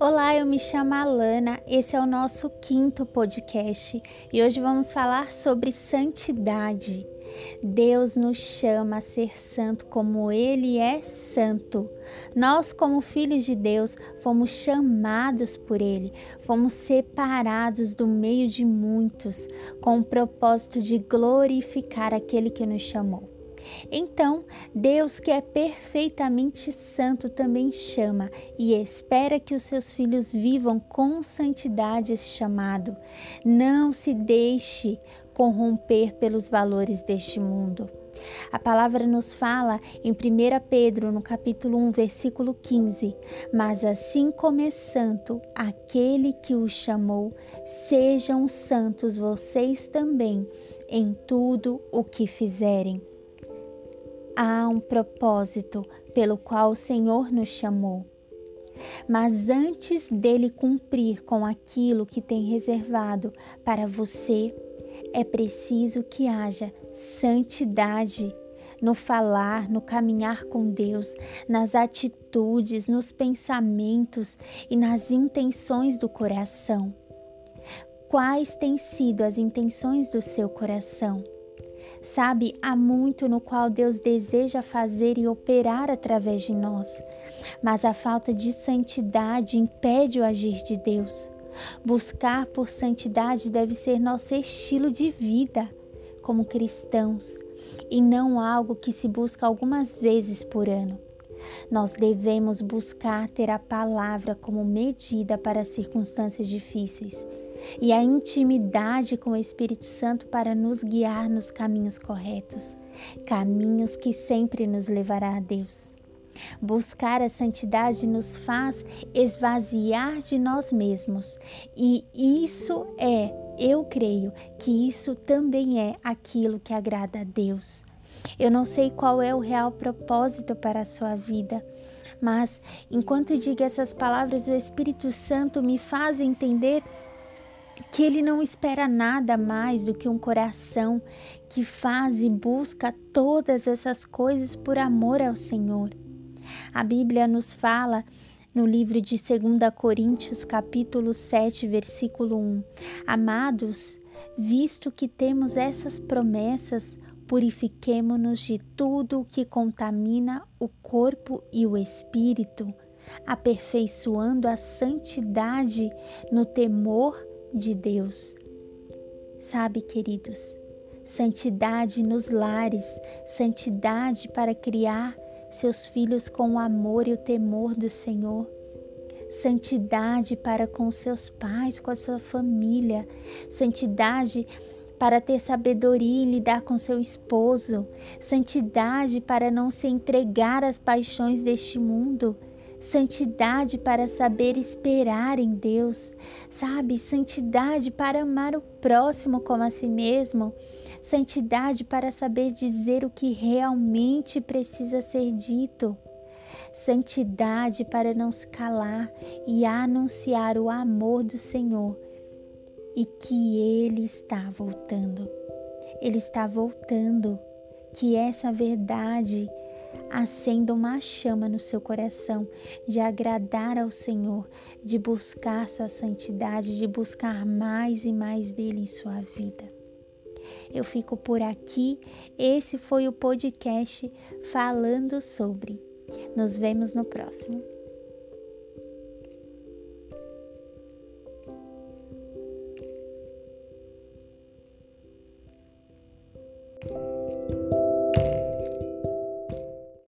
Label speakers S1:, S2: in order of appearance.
S1: Olá, eu me chamo Alana, esse é o nosso quinto podcast e hoje vamos falar sobre santidade. Deus nos chama a ser santo como Ele é santo. Nós, como filhos de Deus, fomos chamados por Ele, fomos separados do meio de muitos, com o propósito de glorificar aquele que nos chamou. Então, Deus, que é perfeitamente santo, também chama e espera que os seus filhos vivam com santidade esse chamado. Não se deixe corromper pelos valores deste mundo. A palavra nos fala em 1 Pedro, no capítulo 1, versículo 15: Mas assim como é santo aquele que o chamou, sejam santos vocês também em tudo o que fizerem há um propósito pelo qual o Senhor nos chamou. Mas antes dele cumprir com aquilo que tem reservado para você, é preciso que haja santidade no falar, no caminhar com Deus, nas atitudes, nos pensamentos e nas intenções do coração. Quais têm sido as intenções do seu coração? Sabe, há muito no qual Deus deseja fazer e operar através de nós, mas a falta de santidade impede o agir de Deus. Buscar por santidade deve ser nosso estilo de vida como cristãos e não algo que se busca algumas vezes por ano. Nós devemos buscar ter a palavra como medida para circunstâncias difíceis e a intimidade com o Espírito Santo para nos guiar nos caminhos corretos, caminhos que sempre nos levará a Deus. Buscar a santidade nos faz esvaziar de nós mesmos, e isso é, eu creio que isso também é aquilo que agrada a Deus. Eu não sei qual é o real propósito para a sua vida, mas enquanto digo essas palavras, o Espírito Santo me faz entender que ele não espera nada mais do que um coração que faz e busca todas essas coisas por amor ao Senhor. A Bíblia nos fala no livro de 2 Coríntios, capítulo 7, versículo 1: Amados, visto que temos essas promessas, purifiquemo-nos de tudo o que contamina o corpo e o espírito, aperfeiçoando a santidade no temor de Deus. Sabe, queridos, santidade nos lares, santidade para criar seus filhos com o amor e o temor do Senhor. Santidade para com seus pais, com a sua família, santidade para ter sabedoria e lidar com seu esposo, santidade para não se entregar às paixões deste mundo, santidade para saber esperar em Deus, sabe? Santidade para amar o próximo como a si mesmo, santidade para saber dizer o que realmente precisa ser dito. Santidade para não se calar e anunciar o amor do Senhor e que Ele está voltando. Ele está voltando, que essa verdade acenda uma chama no seu coração de agradar ao Senhor, de buscar sua santidade, de buscar mais e mais dele em sua vida. Eu fico por aqui. Esse foi o podcast falando sobre. Nos vemos no próximo. thank